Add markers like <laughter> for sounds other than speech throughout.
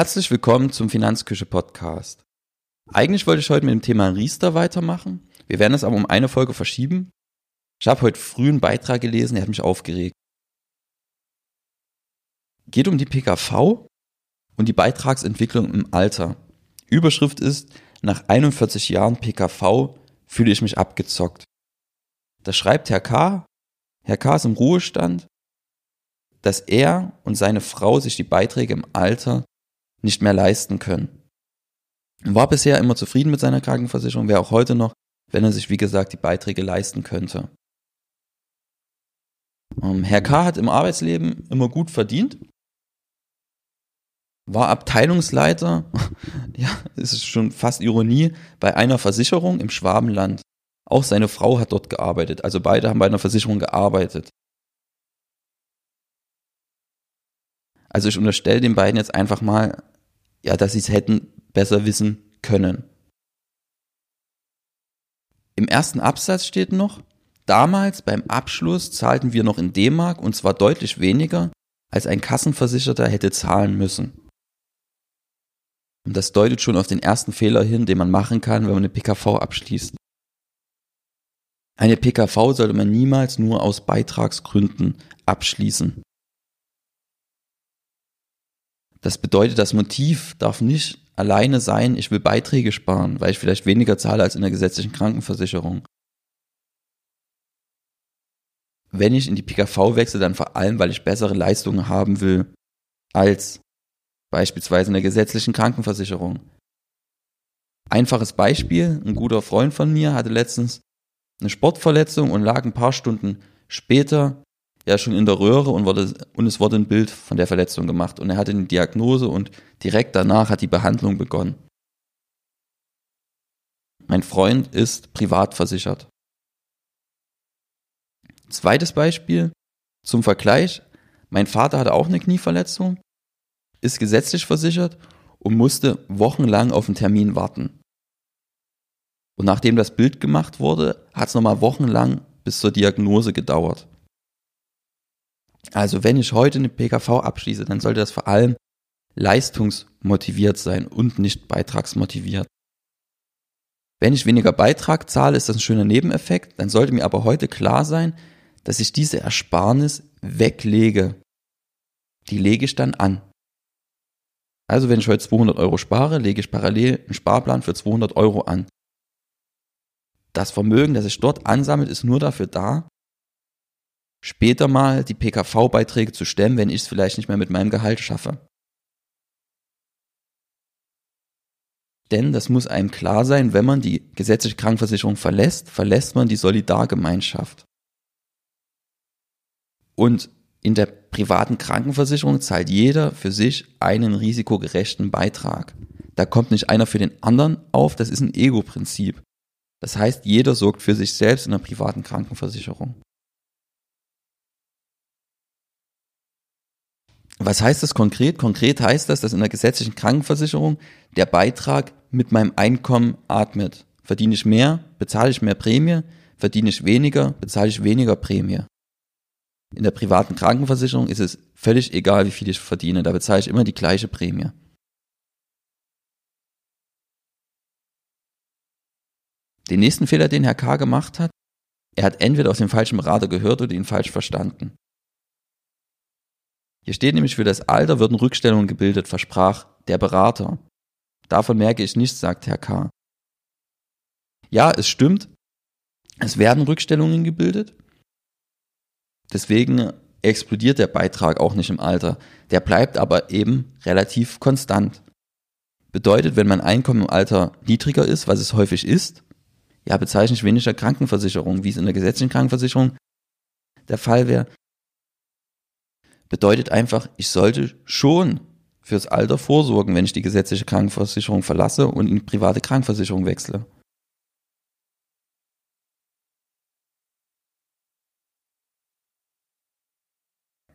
Herzlich willkommen zum Finanzküche Podcast. Eigentlich wollte ich heute mit dem Thema Riester weitermachen. Wir werden es aber um eine Folge verschieben. Ich habe heute früh einen Beitrag gelesen, der hat mich aufgeregt. Geht um die PKV und die Beitragsentwicklung im Alter. Überschrift ist, nach 41 Jahren PKV fühle ich mich abgezockt. Da schreibt Herr K. Herr K. ist im Ruhestand, dass er und seine Frau sich die Beiträge im Alter nicht mehr leisten können. War bisher immer zufrieden mit seiner Krankenversicherung, wäre auch heute noch, wenn er sich, wie gesagt, die Beiträge leisten könnte. Ähm, Herr K. hat im Arbeitsleben immer gut verdient, war Abteilungsleiter, <laughs> ja, das ist schon fast Ironie, bei einer Versicherung im Schwabenland. Auch seine Frau hat dort gearbeitet, also beide haben bei einer Versicherung gearbeitet. Also ich unterstelle den beiden jetzt einfach mal, ja, dass sie es hätten besser wissen können. Im ersten Absatz steht noch, damals beim Abschluss zahlten wir noch in D-Mark und zwar deutlich weniger, als ein Kassenversicherter hätte zahlen müssen. Und das deutet schon auf den ersten Fehler hin, den man machen kann, wenn man eine PKV abschließt. Eine PKV sollte man niemals nur aus Beitragsgründen abschließen. Das bedeutet, das Motiv darf nicht alleine sein, ich will Beiträge sparen, weil ich vielleicht weniger zahle als in der gesetzlichen Krankenversicherung. Wenn ich in die PKV wechsle, dann vor allem, weil ich bessere Leistungen haben will als beispielsweise in der gesetzlichen Krankenversicherung. Einfaches Beispiel, ein guter Freund von mir hatte letztens eine Sportverletzung und lag ein paar Stunden später ja schon in der Röhre und, wurde, und es wurde ein Bild von der Verletzung gemacht. Und er hatte eine Diagnose und direkt danach hat die Behandlung begonnen. Mein Freund ist privat versichert. Zweites Beispiel zum Vergleich. Mein Vater hatte auch eine Knieverletzung, ist gesetzlich versichert und musste wochenlang auf einen Termin warten. Und nachdem das Bild gemacht wurde, hat es nochmal wochenlang bis zur Diagnose gedauert. Also wenn ich heute eine PKV abschließe, dann sollte das vor allem leistungsmotiviert sein und nicht beitragsmotiviert. Wenn ich weniger Beitrag zahle, ist das ein schöner Nebeneffekt, dann sollte mir aber heute klar sein, dass ich diese Ersparnis weglege. Die lege ich dann an. Also wenn ich heute 200 Euro spare, lege ich parallel einen Sparplan für 200 Euro an. Das Vermögen, das sich dort ansammelt, ist nur dafür da, später mal die PKV-Beiträge zu stemmen, wenn ich es vielleicht nicht mehr mit meinem Gehalt schaffe. Denn das muss einem klar sein, wenn man die gesetzliche Krankenversicherung verlässt, verlässt man die Solidargemeinschaft. Und in der privaten Krankenversicherung zahlt jeder für sich einen risikogerechten Beitrag. Da kommt nicht einer für den anderen auf, das ist ein Ego-Prinzip. Das heißt, jeder sorgt für sich selbst in der privaten Krankenversicherung. Was heißt das konkret? Konkret heißt das, dass in der gesetzlichen Krankenversicherung der Beitrag mit meinem Einkommen atmet. Verdiene ich mehr, bezahle ich mehr Prämie, verdiene ich weniger, bezahle ich weniger Prämie. In der privaten Krankenversicherung ist es völlig egal, wie viel ich verdiene, da bezahle ich immer die gleiche Prämie. Den nächsten Fehler, den Herr K. gemacht hat, er hat entweder aus dem falschen Berater gehört oder ihn falsch verstanden. Hier steht nämlich, für das Alter würden Rückstellungen gebildet, versprach der Berater. Davon merke ich nichts, sagt Herr K. Ja, es stimmt. Es werden Rückstellungen gebildet. Deswegen explodiert der Beitrag auch nicht im Alter. Der bleibt aber eben relativ konstant. Bedeutet, wenn mein Einkommen im Alter niedriger ist, was es häufig ist, ja, bezeichne ich weniger Krankenversicherung, wie es in der gesetzlichen Krankenversicherung der Fall wäre, bedeutet einfach, ich sollte schon fürs Alter vorsorgen, wenn ich die gesetzliche Krankenversicherung verlasse und in die private Krankenversicherung wechsle.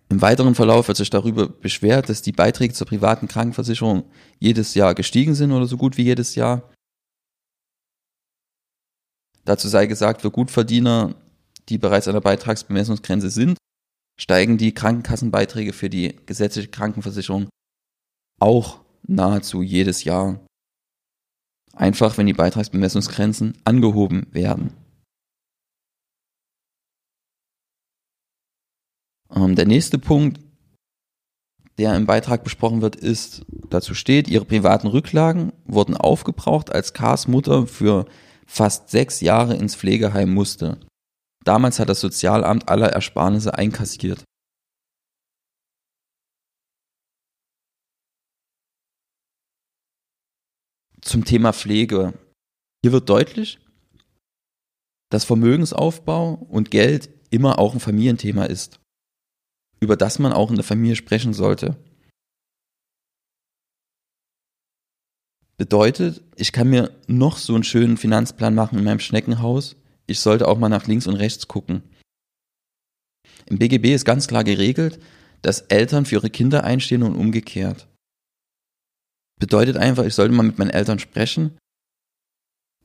Im weiteren Verlauf wird sich darüber beschwert, dass die Beiträge zur privaten Krankenversicherung jedes Jahr gestiegen sind oder so gut wie jedes Jahr. Dazu sei gesagt, für Gutverdiener, die bereits an der Beitragsbemessungsgrenze sind, steigen die Krankenkassenbeiträge für die gesetzliche Krankenversicherung auch nahezu jedes Jahr. Einfach, wenn die Beitragsbemessungsgrenzen angehoben werden. Ähm, der nächste Punkt, der im Beitrag besprochen wird, ist, dazu steht, ihre privaten Rücklagen wurden aufgebraucht, als Kars Mutter für fast sechs Jahre ins Pflegeheim musste. Damals hat das Sozialamt aller Ersparnisse einkassiert. Zum Thema Pflege. Hier wird deutlich, dass Vermögensaufbau und Geld immer auch ein Familienthema ist, über das man auch in der Familie sprechen sollte. Bedeutet, ich kann mir noch so einen schönen Finanzplan machen in meinem Schneckenhaus, ich sollte auch mal nach links und rechts gucken. Im BGB ist ganz klar geregelt, dass Eltern für ihre Kinder einstehen und umgekehrt. Bedeutet einfach, ich sollte mal mit meinen Eltern sprechen,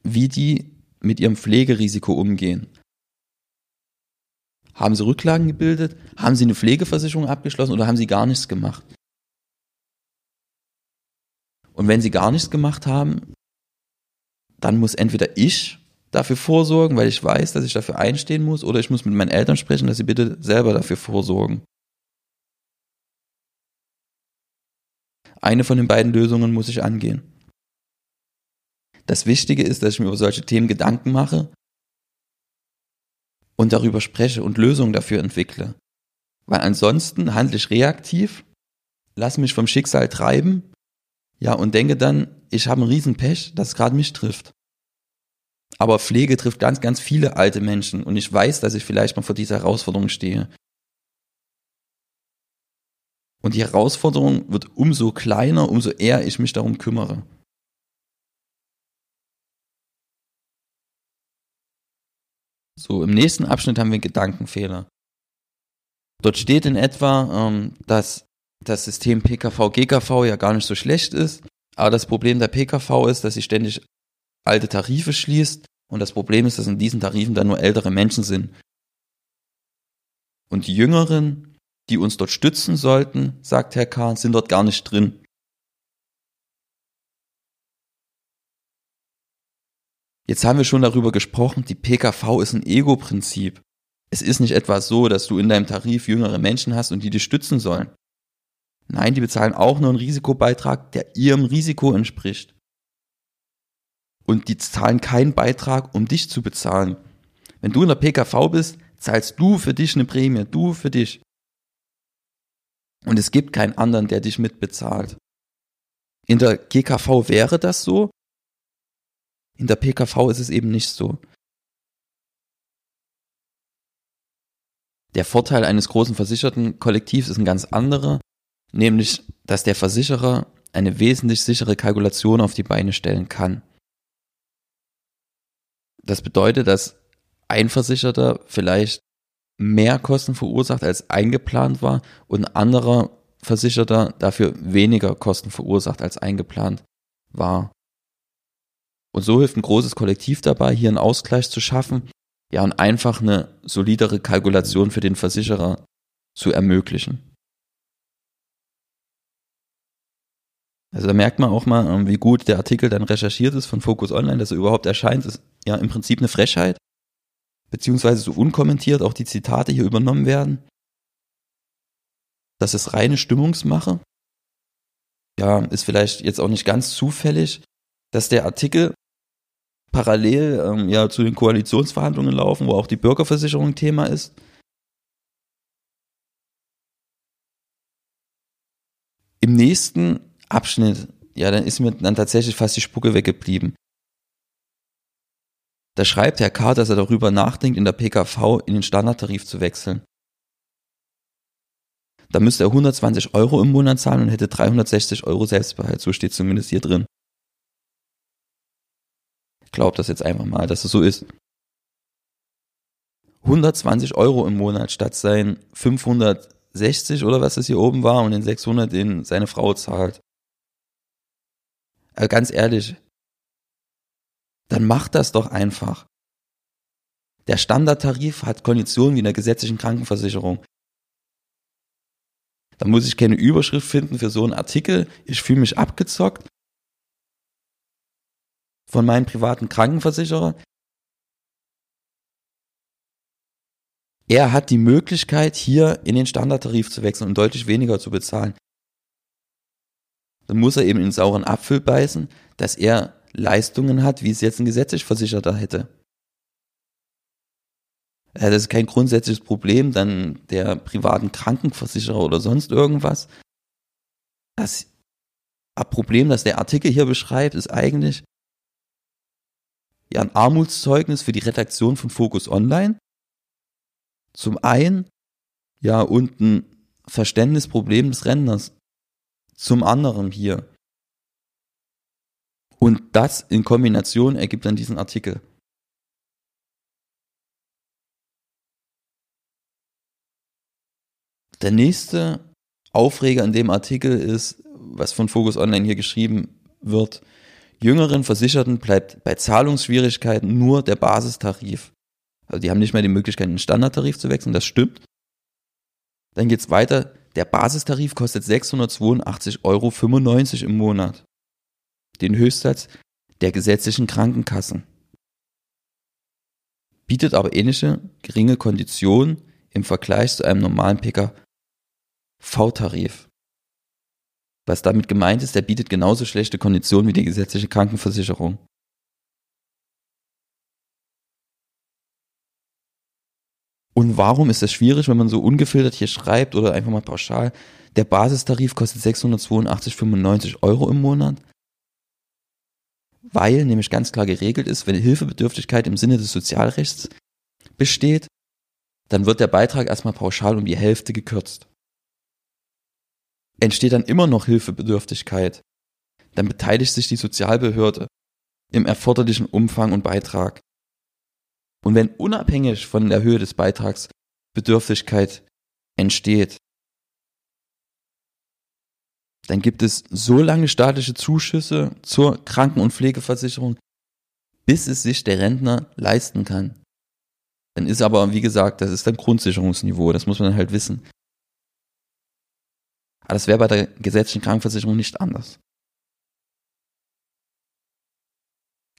wie die mit ihrem Pflegerisiko umgehen. Haben sie Rücklagen gebildet? Haben sie eine Pflegeversicherung abgeschlossen oder haben sie gar nichts gemacht? Und wenn sie gar nichts gemacht haben, dann muss entweder ich dafür vorsorgen, weil ich weiß, dass ich dafür einstehen muss, oder ich muss mit meinen Eltern sprechen, dass sie bitte selber dafür vorsorgen. Eine von den beiden Lösungen muss ich angehen. Das Wichtige ist, dass ich mir über solche Themen Gedanken mache und darüber spreche und Lösungen dafür entwickle. Weil ansonsten handle ich reaktiv, lasse mich vom Schicksal treiben, ja, und denke dann, ich habe einen Riesenpech, dass es gerade mich trifft. Aber Pflege trifft ganz, ganz viele alte Menschen und ich weiß, dass ich vielleicht mal vor dieser Herausforderung stehe. Und die Herausforderung wird umso kleiner, umso eher ich mich darum kümmere. So, im nächsten Abschnitt haben wir einen Gedankenfehler. Dort steht in etwa, ähm, dass das System PKV-GKV ja gar nicht so schlecht ist, aber das Problem der PKV ist, dass sie ständig alte Tarife schließt und das Problem ist, dass in diesen Tarifen dann nur ältere Menschen sind. Und die Jüngeren, die uns dort stützen sollten, sagt Herr K., sind dort gar nicht drin. Jetzt haben wir schon darüber gesprochen, die PKV ist ein Ego-Prinzip. Es ist nicht etwa so, dass du in deinem Tarif jüngere Menschen hast und die dich stützen sollen. Nein, die bezahlen auch nur einen Risikobeitrag, der ihrem Risiko entspricht und die zahlen keinen Beitrag, um dich zu bezahlen. Wenn du in der PKV bist, zahlst du für dich eine Prämie, du für dich. Und es gibt keinen anderen, der dich mitbezahlt. In der GKV wäre das so, in der PKV ist es eben nicht so. Der Vorteil eines großen versicherten Kollektivs ist ein ganz anderer, nämlich, dass der Versicherer eine wesentlich sichere Kalkulation auf die Beine stellen kann. Das bedeutet, dass ein Versicherter vielleicht mehr Kosten verursacht als eingeplant war und ein anderer Versicherter dafür weniger Kosten verursacht als eingeplant war. Und so hilft ein großes Kollektiv dabei, hier einen Ausgleich zu schaffen, ja, und einfach eine solidere Kalkulation für den Versicherer zu ermöglichen. Also da merkt man auch mal, ähm, wie gut der Artikel dann recherchiert ist von Focus Online, dass er überhaupt erscheint, ist ja im Prinzip eine Frechheit. Beziehungsweise so unkommentiert auch die Zitate hier übernommen werden. Das ist reine Stimmungsmache. Ja, ist vielleicht jetzt auch nicht ganz zufällig, dass der Artikel parallel ähm, ja zu den Koalitionsverhandlungen laufen, wo auch die Bürgerversicherung Thema ist. Im nächsten Abschnitt, ja, dann ist mir dann tatsächlich fast die Spucke weggeblieben. Da schreibt Herr K., dass er darüber nachdenkt, in der PKV in den Standardtarif zu wechseln. Da müsste er 120 Euro im Monat zahlen und hätte 360 Euro Selbstbehalt. So steht zumindest hier drin. Glaubt das jetzt einfach mal, dass es so ist. 120 Euro im Monat statt sein 560 oder was es hier oben war und den 600, den seine Frau zahlt. Aber ganz ehrlich, dann macht das doch einfach. Der Standardtarif hat Konditionen wie in der gesetzlichen Krankenversicherung. Da muss ich keine Überschrift finden für so einen Artikel. Ich fühle mich abgezockt von meinem privaten Krankenversicherer. Er hat die Möglichkeit, hier in den Standardtarif zu wechseln und deutlich weniger zu bezahlen. Dann muss er eben in den sauren Apfel beißen, dass er Leistungen hat, wie es jetzt ein gesetzlich Versicherter hätte. Das ist kein grundsätzliches Problem dann der privaten Krankenversicherer oder sonst irgendwas. Das Problem, das der Artikel hier beschreibt, ist eigentlich ja ein Armutszeugnis für die Redaktion von Focus Online. Zum einen, ja, und ein Verständnisproblem des Rentners. Zum anderen hier. Und das in Kombination ergibt dann diesen Artikel. Der nächste Aufreger in dem Artikel ist, was von Focus Online hier geschrieben wird, jüngeren Versicherten bleibt bei Zahlungsschwierigkeiten nur der Basistarif. Also die haben nicht mehr die Möglichkeit, einen Standardtarif zu wechseln, das stimmt. Dann geht's weiter. Der Basistarif kostet 682,95 Euro im Monat. Den Höchstsatz der gesetzlichen Krankenkassen. Bietet aber ähnliche geringe Konditionen im Vergleich zu einem normalen PKV-Tarif. Was damit gemeint ist, der bietet genauso schlechte Konditionen wie die gesetzliche Krankenversicherung. Und warum ist das schwierig, wenn man so ungefiltert hier schreibt oder einfach mal pauschal? Der Basistarif kostet 682,95 Euro im Monat, weil nämlich ganz klar geregelt ist, wenn Hilfebedürftigkeit im Sinne des Sozialrechts besteht, dann wird der Beitrag erstmal pauschal um die Hälfte gekürzt entsteht dann immer noch Hilfebedürftigkeit, dann beteiligt sich die Sozialbehörde im erforderlichen Umfang und Beitrag. Und wenn unabhängig von der Höhe des Beitrags Bedürftigkeit entsteht, dann gibt es so lange staatliche Zuschüsse zur Kranken- und Pflegeversicherung, bis es sich der Rentner leisten kann. Dann ist aber, wie gesagt, das ist ein Grundsicherungsniveau, das muss man halt wissen. Aber das wäre bei der gesetzlichen Krankenversicherung nicht anders.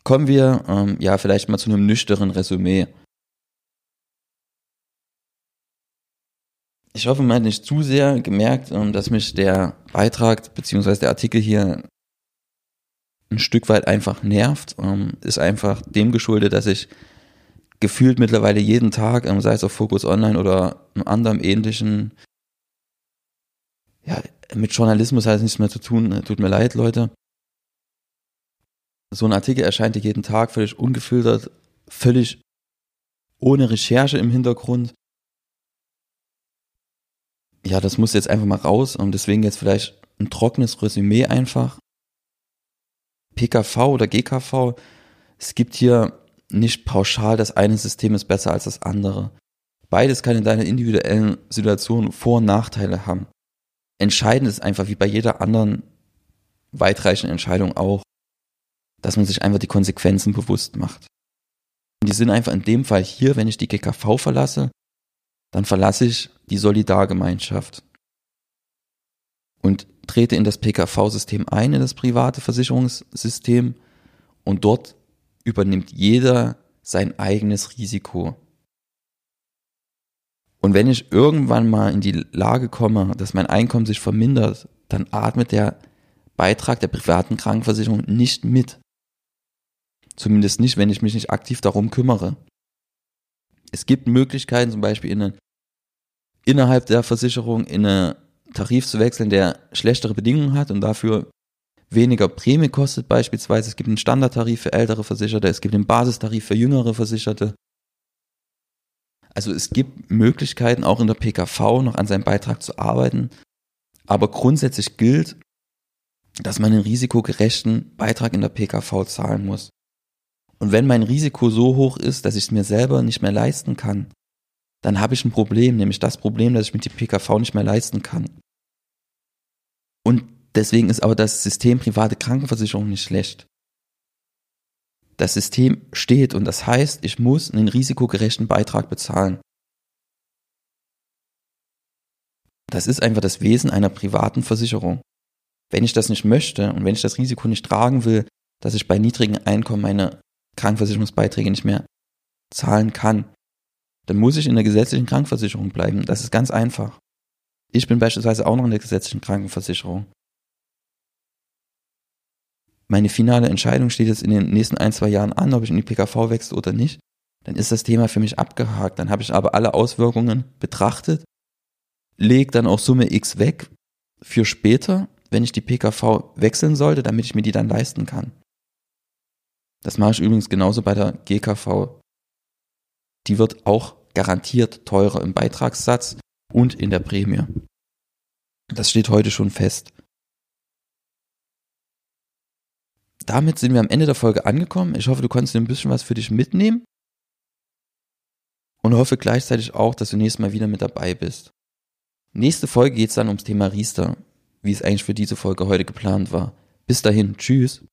Kommen wir ähm, ja vielleicht mal zu einem nüchternen Resümee. Ich hoffe, man hat nicht zu sehr gemerkt, ähm, dass mich der Beitrag bzw. der Artikel hier ein Stück weit einfach nervt. Ähm, ist einfach dem geschuldet, dass ich gefühlt mittlerweile jeden Tag, ähm, sei es auf Focus Online oder einem anderen ähnlichen ja, mit Journalismus hat es nichts mehr zu tun. Tut mir leid, Leute. So ein Artikel erscheint jeden Tag völlig ungefiltert, völlig ohne Recherche im Hintergrund. Ja, das muss jetzt einfach mal raus und deswegen jetzt vielleicht ein trockenes Resümee einfach. PKV oder GKV, es gibt hier nicht pauschal, das eine System ist besser als das andere. Beides kann in deiner individuellen Situation Vor- und Nachteile haben. Entscheidend ist einfach wie bei jeder anderen weitreichenden Entscheidung auch, dass man sich einfach die Konsequenzen bewusst macht. Und die sind einfach in dem Fall hier, wenn ich die GKV verlasse, dann verlasse ich die Solidargemeinschaft und trete in das PKV-System ein, in das private Versicherungssystem und dort übernimmt jeder sein eigenes Risiko. Und wenn ich irgendwann mal in die Lage komme, dass mein Einkommen sich vermindert, dann atmet der Beitrag der privaten Krankenversicherung nicht mit. Zumindest nicht, wenn ich mich nicht aktiv darum kümmere. Es gibt Möglichkeiten, zum Beispiel in eine, innerhalb der Versicherung in einen Tarif zu wechseln, der schlechtere Bedingungen hat und dafür weniger Prämie kostet beispielsweise. Es gibt einen Standardtarif für ältere Versicherte, es gibt einen Basistarif für jüngere Versicherte. Also es gibt Möglichkeiten, auch in der PKV noch an seinem Beitrag zu arbeiten. Aber grundsätzlich gilt, dass man einen risikogerechten Beitrag in der PKV zahlen muss. Und wenn mein Risiko so hoch ist, dass ich es mir selber nicht mehr leisten kann, dann habe ich ein Problem, nämlich das Problem, dass ich mit die PKV nicht mehr leisten kann. Und deswegen ist aber das System private Krankenversicherung nicht schlecht das System steht und das heißt, ich muss einen risikogerechten Beitrag bezahlen. Das ist einfach das Wesen einer privaten Versicherung. Wenn ich das nicht möchte und wenn ich das Risiko nicht tragen will, dass ich bei niedrigen Einkommen meine Krankenversicherungsbeiträge nicht mehr zahlen kann, dann muss ich in der gesetzlichen Krankenversicherung bleiben. Das ist ganz einfach. Ich bin beispielsweise auch noch in der gesetzlichen Krankenversicherung. Meine finale Entscheidung steht jetzt in den nächsten ein, zwei Jahren an, ob ich in die PKV wechsle oder nicht. Dann ist das Thema für mich abgehakt. Dann habe ich aber alle Auswirkungen betrachtet, lege dann auch Summe X weg für später, wenn ich die PKV wechseln sollte, damit ich mir die dann leisten kann. Das mache ich übrigens genauso bei der GKV. Die wird auch garantiert teurer im Beitragssatz und in der Prämie. Das steht heute schon fest. Damit sind wir am Ende der Folge angekommen. Ich hoffe, du konntest ein bisschen was für dich mitnehmen. Und hoffe gleichzeitig auch, dass du nächstes Mal wieder mit dabei bist. Nächste Folge geht es dann ums Thema Riester, wie es eigentlich für diese Folge heute geplant war. Bis dahin, tschüss.